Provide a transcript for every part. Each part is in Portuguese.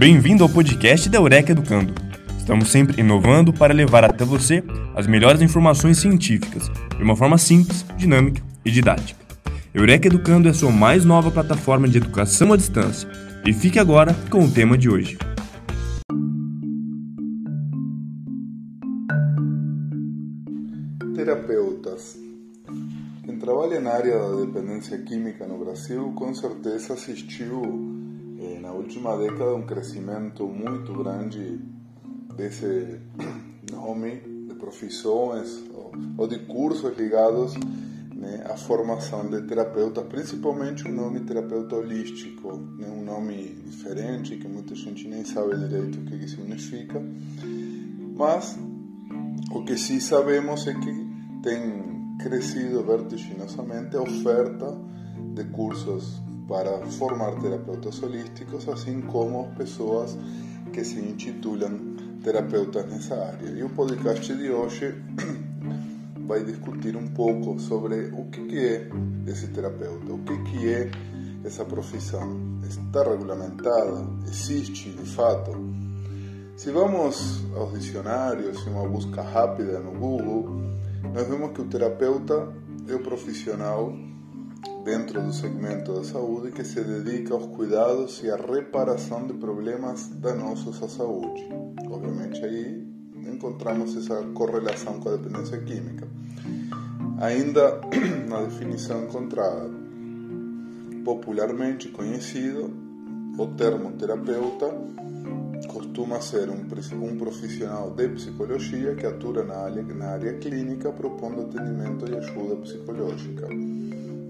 Bem-vindo ao podcast da Eureka Educando. Estamos sempre inovando para levar até você as melhores informações científicas de uma forma simples, dinâmica e didática. Eureka Educando é a sua mais nova plataforma de educação à distância. E fique agora com o tema de hoje. Terapeutas. Quem trabalha na área da dependência química no Brasil com certeza assistiu na última década um crescimento muito grande desse nome de profissões ou, de cursos ligados né, à formação de terapeutas, principalmente o nome terapeuta holístico, né, um nome diferente que muita gente nem sabe direito o que significa, mas o que sim sabemos é que tem crescido vertiginosamente a oferta de cursos para formar terapeutas holísticos, assim como pessoas que se intitulam terapeutas nessa área. E o podcast de hoje vai discutir um pouco sobre o que, é esse terapeuta, o que, é essa profissão. Está regulamentada? Existe de fato? Se vamos aos dicionários, uma busca rápida no Google, nós vemos que o terapeuta é o profissional dentro do segmento da saúde que se dedica aos cuidados e à reparação de problemas danosos à saúde. Obviamente aí encontramos essa correlação com a dependência química. Ainda na definição encontrada, popularmente conhecido, o termo terapeuta costuma ser um, profissional de psicologia que atua na área, na área clínica propondo atendimento e ajuda psicológica.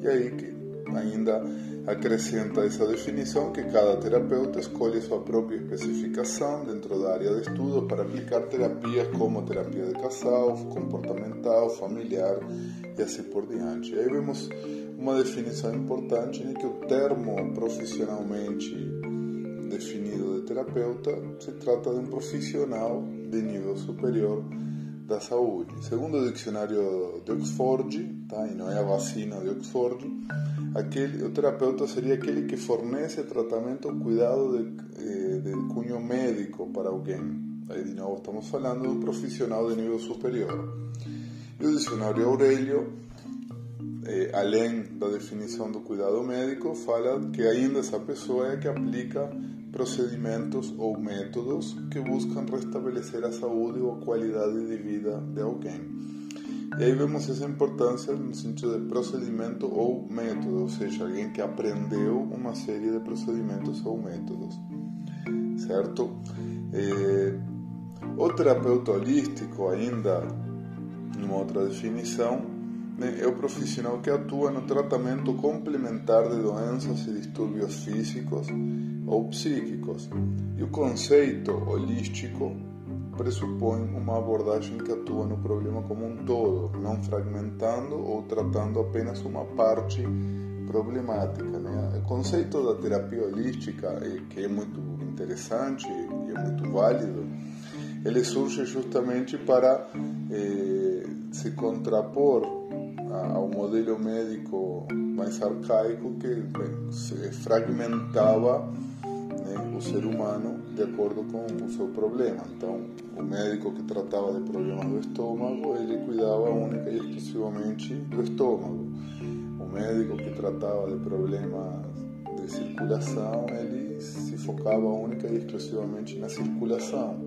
E aí que ainda acrescenta essa definição que cada terapeuta escolhe sua própria especificação dentro da área de estudo para aplicar terapias como terapia de casal, comportamental, familiar e assim por diante. E aí vemos uma definição importante em que o termo profissionalmente definido de terapeuta se trata de um profissional de nível superior da saúde. Segundo o dicionário de Oxford, tá? e não é a vacina de Oxford, aquele, o terapeuta seria aquele que fornece tratamento cuidado de, eh, de cunho médico para alguém. Aí, de novo, estamos falando de um profissional de nível superior. E o dicionário Aurélio, eh, além da definição do cuidado médico, fala que ainda essa pessoa é que aplica procedimentos ou métodos que buscam restabelecer a saúde ou a qualidade de vida de alguém. E aí vemos essa importância no sentido de procedimento ou método, ou seja, alguém que aprendeu uma série de procedimentos ou métodos, certo? É, o terapeuta holístico, ainda numa outra definição, né, é o profissional que atua no tratamento complementar de doenças e distúrbios físicos ou psíquicos. E o conceito holístico pressupõe uma abordagem que atua no problema como um todo, não fragmentando ou tratando apenas uma parte problemática. Né? O conceito da terapia holística, que é muito interessante e é muito válido, ele surge justamente para eh, se contrapor ao modelo médico mais arcaico que bem, se fragmentava né, o ser humano de acordo com o seu problema. Então, o médico que tratava de problemas do estômago, ele cuidava única e exclusivamente do estômago. O médico que tratava de problemas de circulação, ele se focava única e exclusivamente na circulação,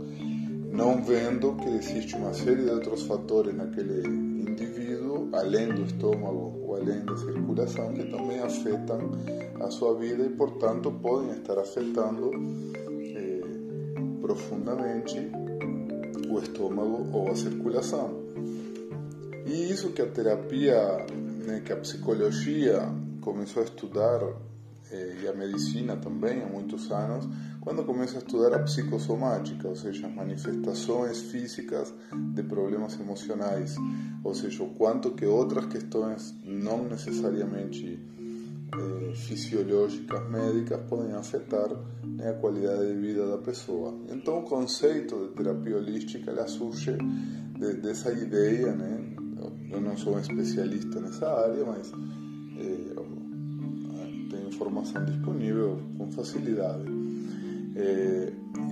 não vendo que existe uma série de outros fatores naquele indivíduo, além do estômago ou além da circulação, que também afetam a sua vida e, portanto, podem estar afetando profundamente o estômago ou a circulação. E isso que a terapia, né, que a psicologia começou a estudar eh, e a medicina também há muitos anos, quando começa a estudar a psicossomática, ou seja, as manifestações físicas de problemas emocionais, ou seja, o quanto que outras questões não necessariamente eh, fisiológicas médicas podem afetar né, a qualidade de vida da pessoa. Então, o conceito de terapia holística ela surge de, dessa ideia, né? Eu não sou um especialista nessa área, mas eh, tenho informação disponível com facilidade.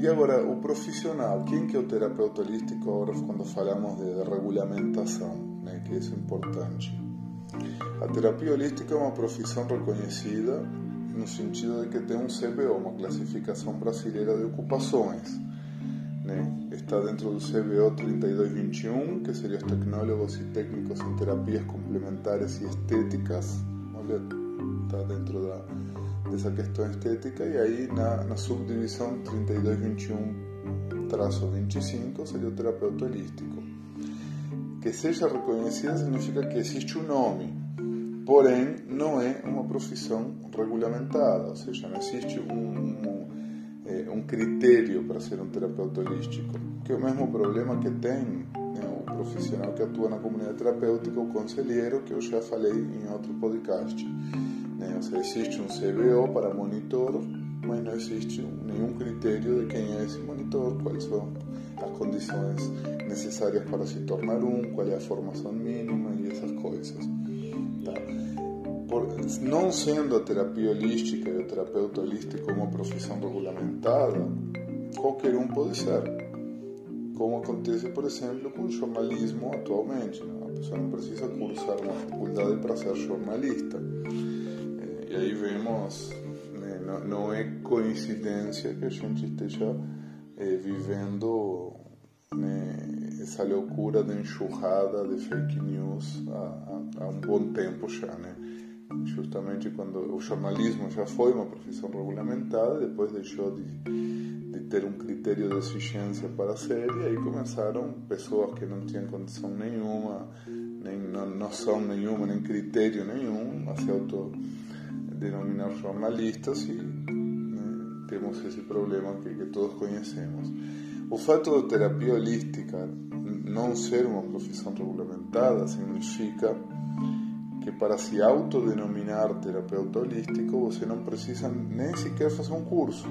E agora, o profissional, quem que é o terapeuta holístico agora quando falamos de regulamentação, né, que isso é importante? A terapia holística é uma profissão reconhecida no sentido de que tem um CBO, uma classificação brasileira de ocupações. Está dentro do CBO 3221, que seriam os tecnólogos e técnicos em terapias complementares e estéticas. Está dentro da, dessa questão estética. E aí, na, na subdivisão 3221-25, seria o terapeuta holístico. Que seja reconhecida significa que existe um nome, porém não é uma profissão regulamentada, ou seja, não existe um, um, é, um critério para ser um terapeuta holístico, que é o mesmo problema que tem né, o profissional que atua na comunidade terapêutica, o conselheiro, que eu já falei em outro podcast. Né? Ou seja, existe um CBO para monitor, mas não existe nenhum critério de quem é esse monitor, quais são as condições necessárias para se tornar um, qual é a formação mínima e essas coisas. Tá? Por, não sendo a terapia holística e o terapeuta holístico uma profissão regulamentada, qualquer um pode ser. Como acontece, por exemplo, com o jornalismo atualmente. A pessoa não precisa cursar uma faculdade para ser jornalista. E aí vemos, né, não, não, é coincidência que a gente esteja é, vivendo né, essa loucura de enxurrada de fake news há, há, há um bom tempo já, né? Justamente quando o jornalismo já foi uma profissão regulamentada, depois deixou de, de ter um critério de exigência para ser, e aí começaram pessoas que não tinham condição nenhuma, nem noção nenhuma, nem critério nenhum a se auto denominar jornalistas e né, temos esse problema que, que todos conhecemos. O fato de terapia holística não ser uma profissão regulamentada significa que para se autodenominar terapeuta holístico você não precisa nem sequer fazer um curso.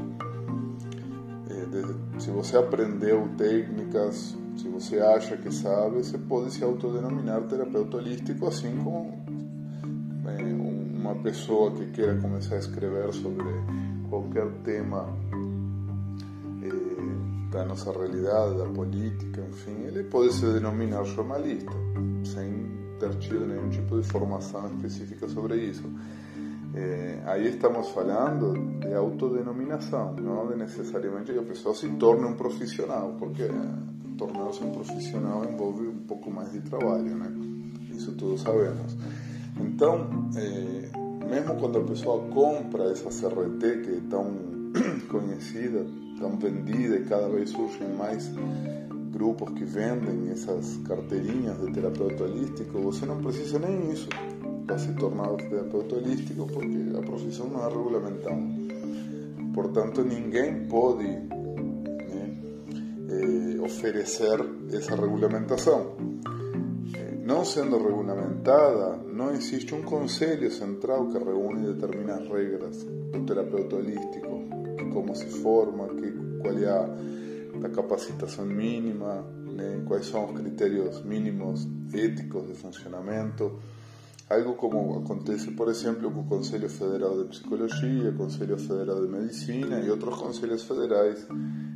Se você aprendeu técnicas, se você acha que sabe, você pode se autodenominar terapeuta holístico, assim como uma pessoa que queira começar a escrever sobre qualquer tema eh, da nossa realidade, da política, enfim, ele pode se denominar jornalista, sem ter tido nenhum tipo de formação específica sobre isso. Eh, aí estamos falando de autodenominação, não de necessariamente que a pessoa se torne um profissional, porque tornar-se um profissional envolve um pouco mais de trabalho, né? Isso todos sabemos. Então, eh, mesmo quando a pessoa compra essa CRT que é tão conhecida, tão vendida e cada vez surgem mais grupos que vendem essas carteirinhas de terapeuta holístico, você não precisa nem isso para se tornar terapeuta holístico porque a profissão não é regulamentada. Portanto, ninguém pode né, eh, oferecer essa regulamentação. Não sendo regulamentada, não existe um conselho central que reúne e determina as regras do terapeuta holístico, como se forma, que, qual é a, mínima, né, quais são os critérios mínimos éticos de funcionamento. Algo como acontece, por exemplo, com o Conselho Federal de Psicologia, o Conselho Federal de Medicina e outros conselhos federais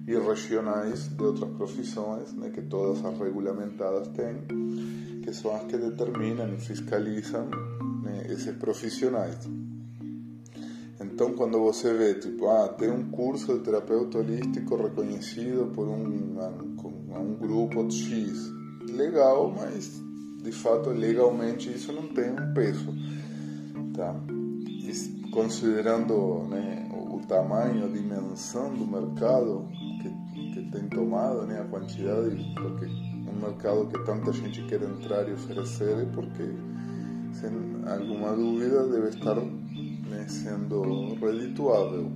e regionais de outras profissões, né, que todas as regulamentadas têm que são as que determinam e fiscalizam né, esses profissionais. Então, quando você vê, tipo, ah, tem um curso de terapeuta holístico reconhecido por um, grupo X, legal, mas de fato, legalmente isso não tem um peso, tá? E, considerando né, o, tamanho, a dimensão do mercado que, que tem tomado, né, a quantidade, porque mercado que tanta gente quer entrar e oferecer, porque, sem alguma dúvida, deve estar né, sendo redituável.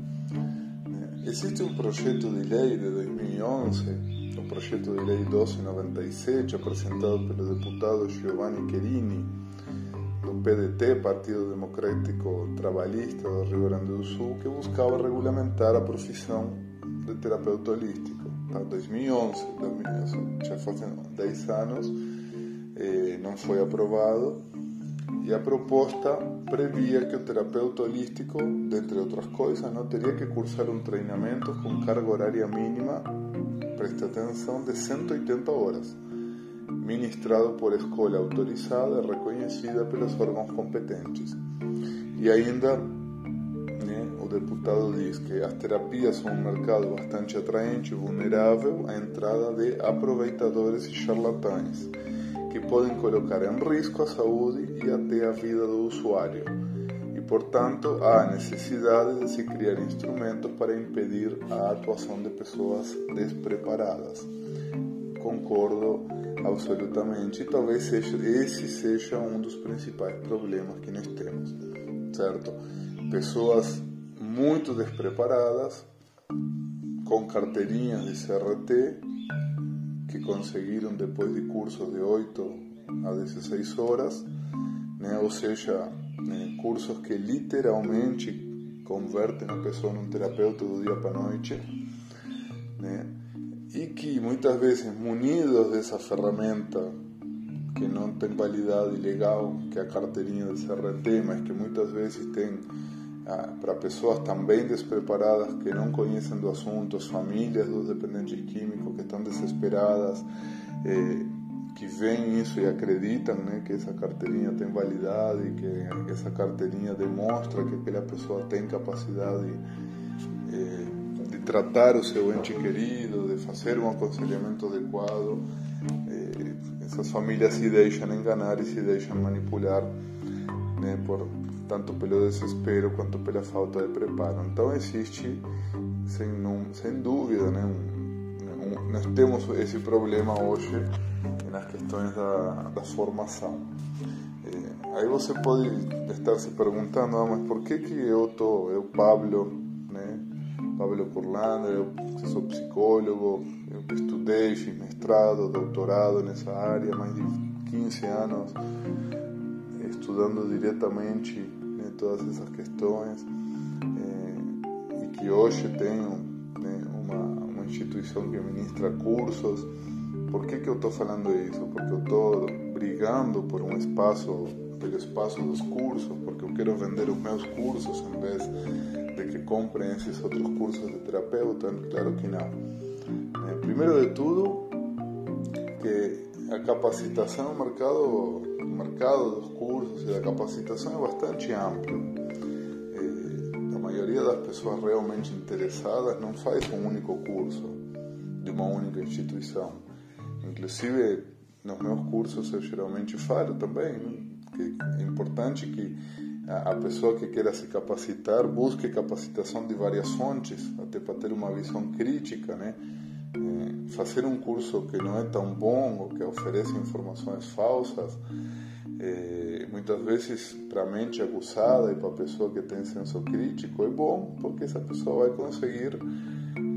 Existe um projeto de lei de 2011, o projeto de lei 1297, apresentado pelo deputado Giovanni Querini, do PDT, Partido Democrático Trabalhista do Rio Grande do Sul, que buscava regulamentar a profissão de terapeuta holístico tá? 2011, 2011 já fazem 10 anos, eh, não foi aprovado E a previa que o terapeuta holístico, dentre outras coisas, não teria que cursar um treinamento com carga horária mínima, preste atenção, de 180 horas, ministrado por escola autorizada e reconhecida pelos órgãos competentes. E ainda o deputado diz que as terapias são um mercado bastante atraente e vulnerável à entrada de aproveitadores e charlatães que podem colocar em risco a saúde e até a vida do usuário. E, portanto, há necessidade de se criar instrumentos para impedir a atuação de pessoas despreparadas. Concordo absolutamente. E talvez seja, esse seja um dos principais problemas que nós temos, certo? Pessoas muito despreparadas, com carteirinhas de CRT, que conseguiram depois de cursos de 8 a 16 horas, né? ou seja, né? cursos que literalmente convertem a pessoa num terapeuta do dia para a noite, né? e que muitas vezes munidos dessa ferramenta que não tem validade legal, que é a carteirinha de CRT, mas que muitas vezes tem para pessoas também despreparadas que não conhecem do assunto, as famílias dos dependentes químicos que estão desesperadas, eh, que veem isso e acreditam né, que essa carteirinha tem validade, que essa carteirinha demonstra que aquela pessoa tem capacidade eh, de tratar o seu ente querido, de fazer um aconselhamento adequado. Eh, essas famílias se deixam enganar e se deixam manipular né, por tanto pelo desespero quanto pela falta de preparo. Então existe, sem, sem dúvida, né, um, um, nós temos esse problema hoje nas questões da, da formação. É, aí você pode estar se perguntando, ah, mas por que que eu tô, eu Pablo, né, Pablo Curlander, eu sou psicólogo, eu estudei, fiz mestrado, doutorado nessa área, mais de 15 anos estudando diretamente todas essas questões é, e que hoje tenho né, uma, uma que ministra cursos. Por que, que eu estou falando isso? Porque eu estou brigando por um espaço, pelo espaço dos cursos, porque eu quero vender os meus cursos em vez de que comprem esses outros cursos de terapeuta. Claro que não. É, primeiro de tudo, que a capacitação no mercado mercado dos cursos e da capacitação é bastante amplo. Eh, a maioria das pessoas realmente interessadas não faz um único curso de uma única instituição. Inclusive, nos meus cursos eu geralmente falo também né, que é importante que a pessoa que queira se capacitar busque capacitação de várias fontes, até para ter uma visão crítica, né? É, fazer um curso que não é tão bom ou que oferece informações falsas é, muitas vezes para a mente acusada e para a pessoa que tem senso crítico é bom porque essa pessoa vai conseguir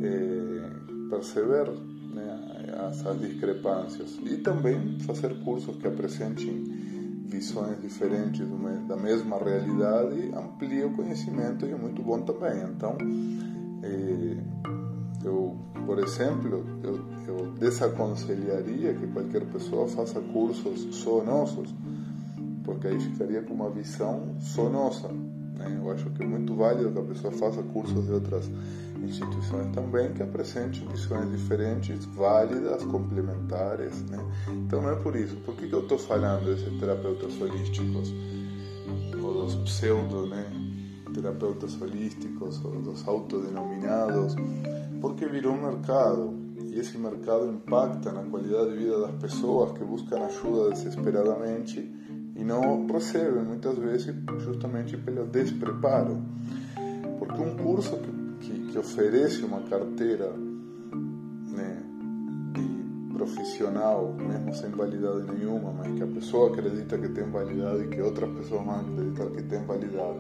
é, perceber né, essas discrepâncias. E também fazer cursos que apresentem visões diferentes da mesma realidade amplia o conhecimento e é muito bom também. Então é, eu por exemplo eu, eu desaconselharia que qualquer pessoa faça cursos só nossos porque aí ficaria com uma visão só nossa. Né? Eu acho que é muito válido que a pessoa faça cursos de outras instituições também que apresentem visões diferentes, válidas, complementares. Né? Então não é por isso. Por que, que eu estou falando desses terapeutas holísticos? Ou dos pseudo, né? terapeutas holísticos, ou dos autodenominados? Porque virou um mercado e esse mercado impacta na qualidade de vida das pessoas que buscam ajuda desesperadamente e não recebem muitas vezes justamente pelo despreparo. Porque um curso que, que, que oferece uma carteira né, de profissional, mesmo sem validade nenhuma, mas que a pessoa acredita que tem validade e que outras pessoas vão acreditar que tem validade,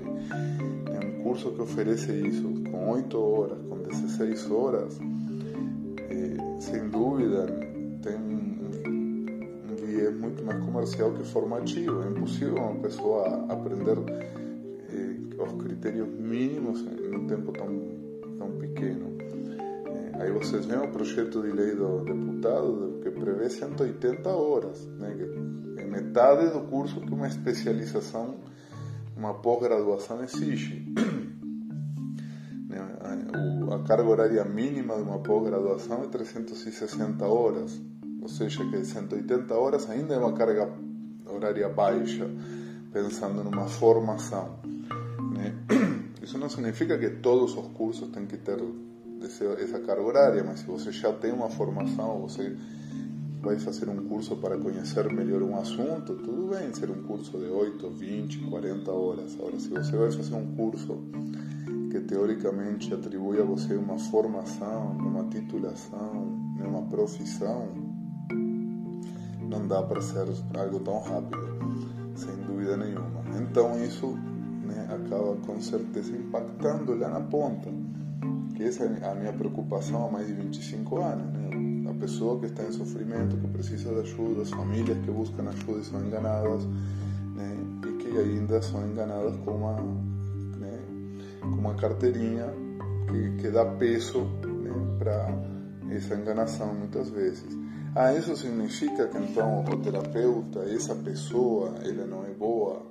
é um curso que oferece isso com 8 horas, com 16 horas, é, sem dúvida tem é muito mais comercial que formativo. É impossível uma pessoa aprender eh, os critérios mínimos em um tempo tão, tão pequeno. Eh, aí vocês veem o projeto de lei do deputado que prevê 180 horas, né, que é metade do curso que uma especialização, uma pós-graduação exige. A carga horária mínima de uma pós-graduação é 360 horas, ou seja, que 180 horas ainda é uma carga horária baixa, pensando numa formação. Né? Isso não significa que todos os cursos têm que ter essa carga horária, mas se você já tem uma formação, você vai fazer um curso para conhecer melhor um assunto, tudo bem ser um curso de 8, 20, 40 horas. Agora, se você vai fazer um curso teoricamente atribui a você uma formação, uma titulação, uma profissão, não dá para ser algo tão rápido, sem dúvida nenhuma. Então isso né, acaba com certeza impactando lá na ponta, que essa é a minha preocupação há mais de 25 anos. Né? A pessoa que está em sofrimento, que precisa de ajuda, as famílias que buscam ajuda e são enganadas, né? e que ainda são enganadas com uma, com uma carteirinha que, que dá peso né, para essa enganação muitas vezes. Ah, isso significa que então o terapeuta, essa pessoa, ele não é boa?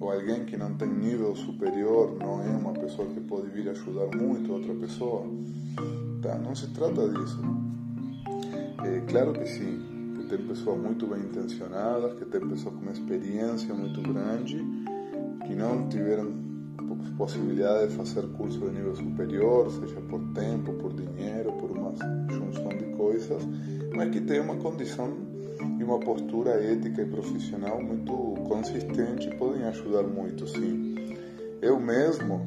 Ou alguém que não tem nível superior não é uma pessoa que pode vir ajudar muito outra pessoa? Tá? Não se trata disso. É claro que sim, que tem pessoas muito bem intencionadas, que tem pessoas com uma experiência muito grande, que não tiveram possibilidade de fazer curso de nível superior, seja por tempo, por dinheiro, por uma junção de coisas, mas que tem uma condição e uma postura ética e profissional muito consistente e podem ajudar muito, sim. Eu mesmo,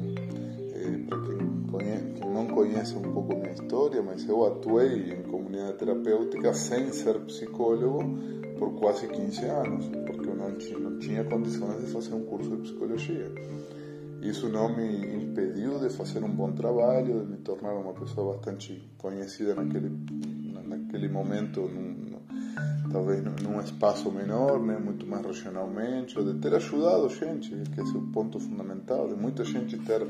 eh, para quem, quem não conhece um pouco minha história, mas eu atuei em comunidade terapêutica sem ser psicólogo por quase 15 anos, porque eu não tinha, não tinha condições de fazer um curso de psicologia. Isso não me impediu de fazer um bom trabalho, de me tornar uma pessoa bastante conhecida naquele, naquele momento, num, talvez num espaço menor, né, muito mais regionalmente, de ter ajudado gente, que esse é o ponto fundamental, de muita gente ter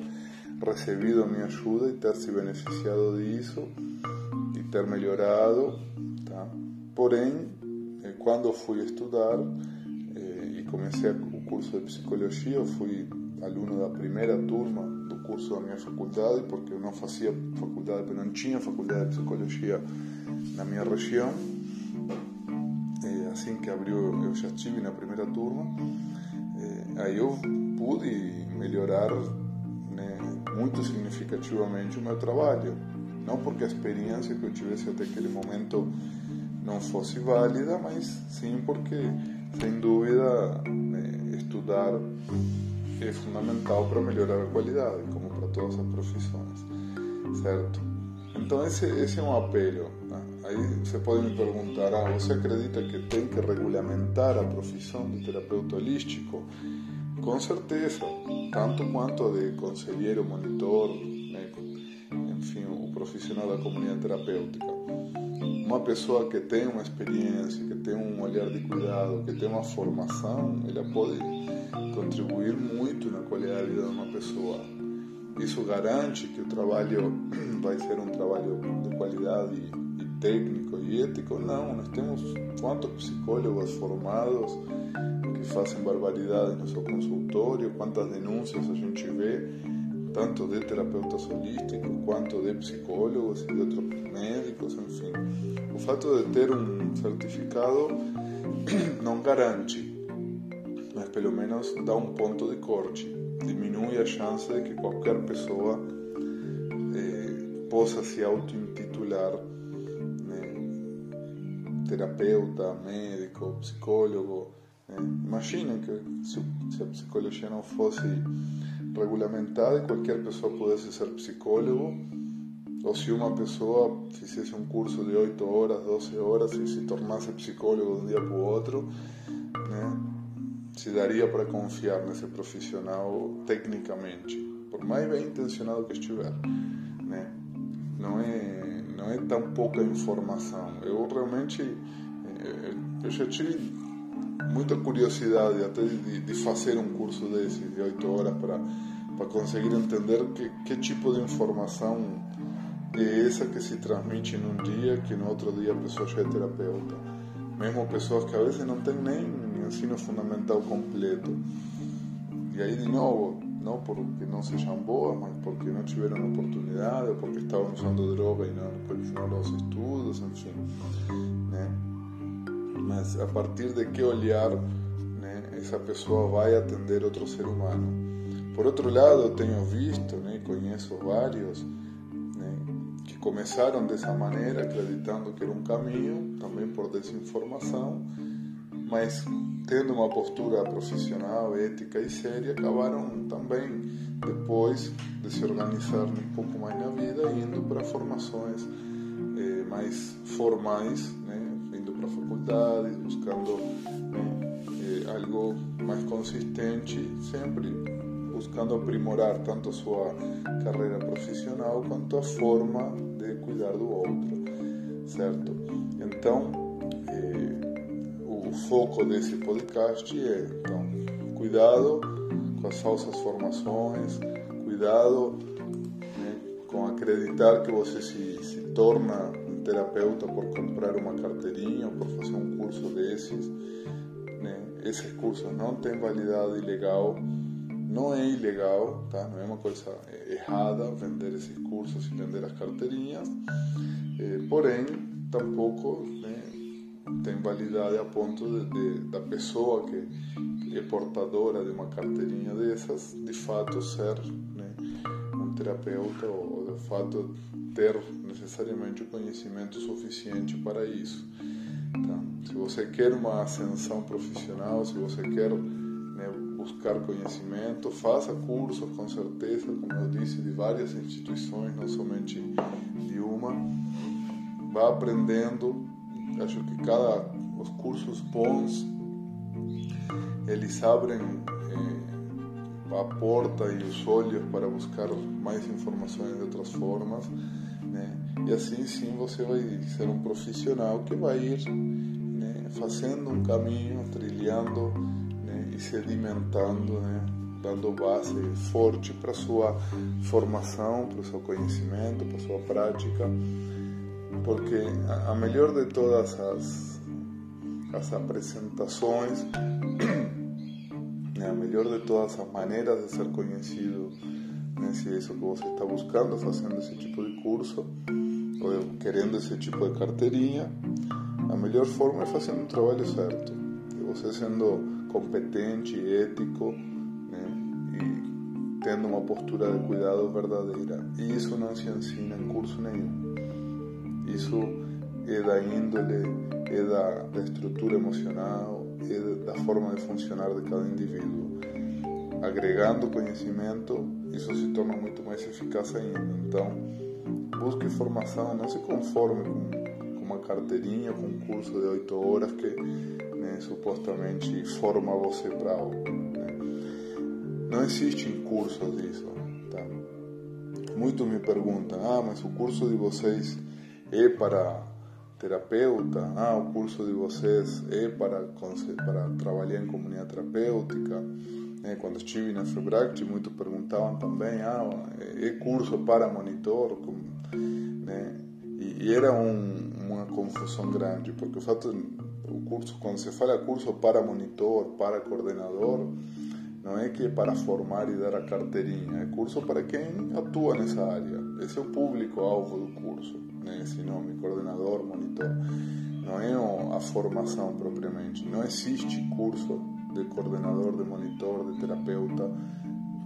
recebido a minha ajuda e ter se beneficiado disso e ter melhorado. Tá? Porém, eh, quando fui estudar eh, e comecei o curso de psicologia, eu fui aluno da primeira turma do curso da minha faculdade, porque eu não fazia faculdade, não tinha faculdade de psicologia na minha região. E assim que abriu, eu já estive na primeira turma. E aí eu pude melhorar né, muito significativamente o meu trabalho. Não porque a experiência que eu tivesse até aquele momento não fosse válida, mas sim porque, sem dúvida, né, estudar é fundamental para melhorar a qualidade, como para todas as profissões, certo? Então esse, esse é um apelo. Né? Aí você pode me perguntar, ah, você acredita que tem que regulamentar a profissão de terapeuta holístico? Com certeza, tanto quanto de conselheiro, monitor, né? enfim, o profissional da comunidade terapêutica. Uma pessoa que tem uma experiência, que tem um olhar de cuidado, que tem uma formação, ela pode contribuir muito na qualidade de vida de uma pessoa. Isso garante que o trabalho vai ser um trabalho de qualidade e técnico e ético? Não, nós temos quantos psicólogos formados que fazem barbaridade no seu consultório, quantas denúncias a gente vê, tanto de terapeutas holísticos quanto de psicólogos e de outros médicos, enfim. O fato de ter um certificado não garante mas pelo menos dá um ponto de corte, diminui a chance de que qualquer pessoa eh, possa se auto-intitular né, terapeuta, médico, psicólogo. Né? Imaginem que se, se a psicologia não fosse regulamentada e qualquer pessoa pudesse ser psicólogo, ou se uma pessoa fizesse um curso de 8 horas, 12 horas e se tornasse psicólogo de um dia para o outro, né? se daria para confiar nesse profissional tecnicamente, por mais bem intencionado que estiver, né? Não é não é tão pouca informação. Eu realmente eh, eu já tive muita curiosidade até de, de fazer um curso desse de oito horas para para conseguir entender que, que tipo de informação é essa que se transmite num dia que no outro dia a pessoa já é terapeuta. Mesmo pessoas que às vezes não têm nem ensino fundamental completo. E aí, de novo, não porque não sejam boas, mas porque não tiveram oportunidade, ou porque estavam usando droga e não continuaram os estudos, enfim. Né? Mas a partir de que olhar né, essa pessoa vai atender outro ser humano. Por outro lado, eu tenho visto, né, conheço vários né, que começaram dessa maneira, acreditando que era um caminho, também por desinformação, mas tendo uma postura profissional, ética e séria, acabaram também, depois de se organizar um pouco mais na vida, indo para formações eh, mais formais, né? Indo para faculdades, buscando eh, algo mais consistente, sempre buscando aprimorar tanto a sua carreira profissional quanto a forma de cuidar do outro, certo? Então, foco desse podcast é, então, cuidado com as falsas formações, cuidado né, com acreditar que você se, se torna terapeuta por comprar uma carteirinha ou por fazer um curso desses. Né? Esses cursos não têm validade legal, não é ilegal, tá? não é uma coisa errada vender esses cursos e vender as carteirinhas, eh, porém, tampouco né, tem validade a ponto de, de, da pessoa que, que, é portadora de uma carteirinha dessas, de fato ser né, um terapeuta ou, de fato ter necessariamente o conhecimento suficiente para isso. Então, se você quer uma ascensão profissional, se você quer né, buscar conhecimento, faça cursos com certeza, como eu disse, de várias instituições, não somente de uma. Vá aprendendo Acho que cada os cursos bons eles abrem a porta e os olhos para buscar mais informações de outras formas, né? E assim sim você vai ser um profissional que vai ir né, fazendo um caminho, trilhando né, e sedimentando, né? dando base forte para sua formação, para o seu conhecimento, para sua prática porque a melhor de todas as, as apresentações, a melhor de todas as maneiras de ser conhecido, né, se é isso que você está buscando, fazendo esse tipo de curso, ou querendo esse tipo de carteirinha, a melhor forma é fazendo um trabalho certo. E você sendo competente, ético, né, e tendo postura de cuidado verdadeira. E isso não se ensina em curso nenhum. Isso é da índole, é da, da emocional, da forma de funcionar de cada indivíduo. Agregando conhecimento, isso se torna muito mais eficaz ainda. Então, busque formação, não se conforme com, com uma carteirinha, com um curso de oito horas que né, supostamente forma você para algo. Né? Não existem cursos disso. Tá? Muitos me perguntam, ah, mas o curso de vocês é para terapeuta, ah, o curso de vocês é para, para trabalhar em comunidade terapêutica. Né? Quando estive na FEBRACT, muitos perguntavam também, ah, é curso para monitor? Né? E era um, uma confusão grande, porque o fato, o curso, quando se fala curso para monitor, para coordenador, não é que é para formar e dar a carteirinha, é curso para quem atua nessa área. Esse é o público-alvo do curso né, nome, coordenador, monitor. Não é a formação propriamente. Não existe curso de coordenador, de monitor, de terapeuta,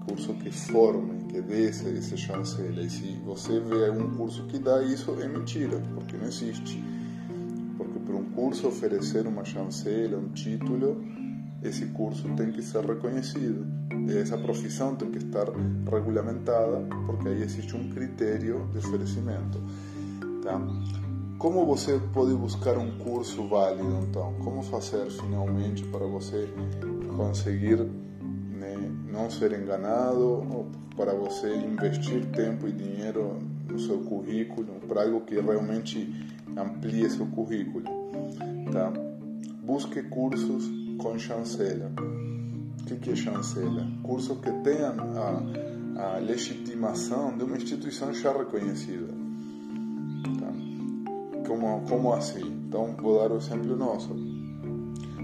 curso que forme, que dê esse, esse chancela. E se você vê um curso que dá isso, é mentira, porque não existe. Porque para um curso oferecer uma chancela, um título, esse curso tem que ser reconhecido. Essa profissão tem que estar regulamentada, porque aí existe um critério de oferecimento. Tá? Como você pode buscar um curso válido, então? Como fazer finalmente para você conseguir né, não ser enganado, ou para você investir tempo e dinheiro no seu currículo, para algo que realmente amplie seu currículo, tá? Busque cursos com chancela. O que, que é chancela? Cursos que tenham a, a legitimação de uma instituição já reconhecida. Como, como assim? Então, vou dar o exemplo nosso.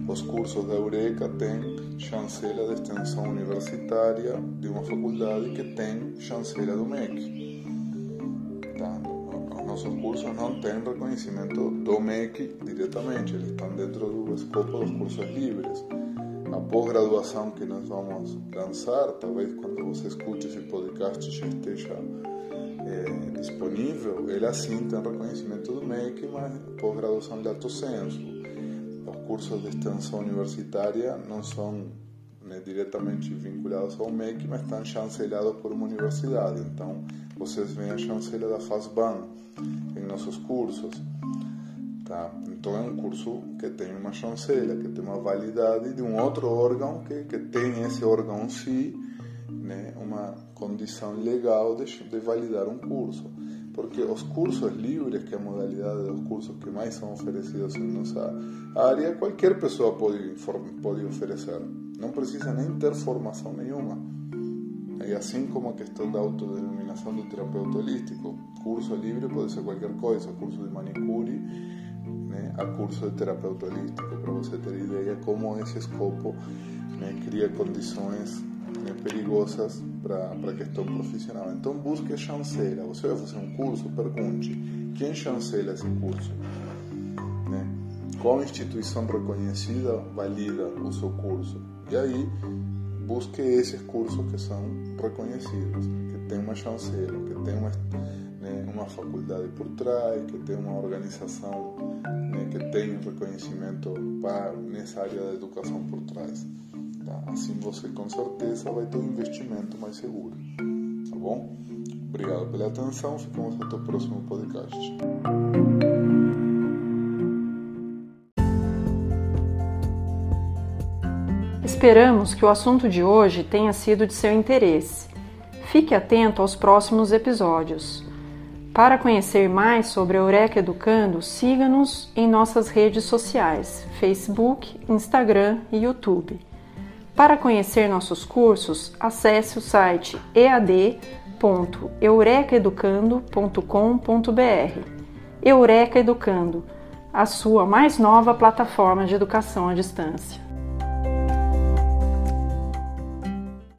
os cursos da Eureka têm chancela de extensão universitária de uma faculdade que tem chancela do MEC. Tá? Os nossos cursos não têm reconhecimento do MEC diretamente, eles estão dentro do escopo dos cursos livres. A pós-graduação que nós vamos lançar, talvez quando você escute esse podcast já esteja é, disponível, ele assim tem reconhecimento do MEC, mas pós-graduação de alto senso cursos de extensão universitária não são né, diretamente vinculados ao MEC, mas estão chancelados por uma universidade. Então, vocês veem a chancela da FASBAN em nossos cursos. Tá? Então, é um curso que tem uma chancela, que tem uma validade de um outro órgão que, que tem esse órgão em si né, uma condição legal de, de validar um curso porque os cursos livres, que é a modalidade dos cursos que mais são oferecidos em nossa área, qualquer pessoa pode, pode oferecer. Não precisa nem ter formação nenhuma. E assim como a questão da autodenominação do terapeuta holístico, curso livre pode ser qualquer coisa, curso de manicure, né, a curso de terapeuta holístico, para você ter ideia como esse escopo né, cria condições perigosas para a questão profissional. Então busque chancela. Você vai fazer um curso, pergunte quem chancela esse curso. Né? Qual instituição reconhecida valida o seu curso? E aí busque esses cursos que são reconhecidos, que tem uma chancela, que tem uma, né, uma faculdade por trás, que tem uma organização né, que tem reconhecimento para, nessa área da educação por trás. Tá? Assim você com certeza vai ter um investimento mais seguro. Tá bom? Obrigado pela atenção. Ficamos até o próximo podcast. Esperamos que o assunto de hoje tenha sido de seu interesse. Fique atento aos próximos episódios. Para conhecer mais sobre a Eureka Educando, siga-nos em nossas redes sociais: Facebook, Instagram e YouTube. Para conhecer nossos cursos, acesse o site ead.eurekaeducando.com.br. Eureka Educando, a sua mais nova plataforma de educação à distância.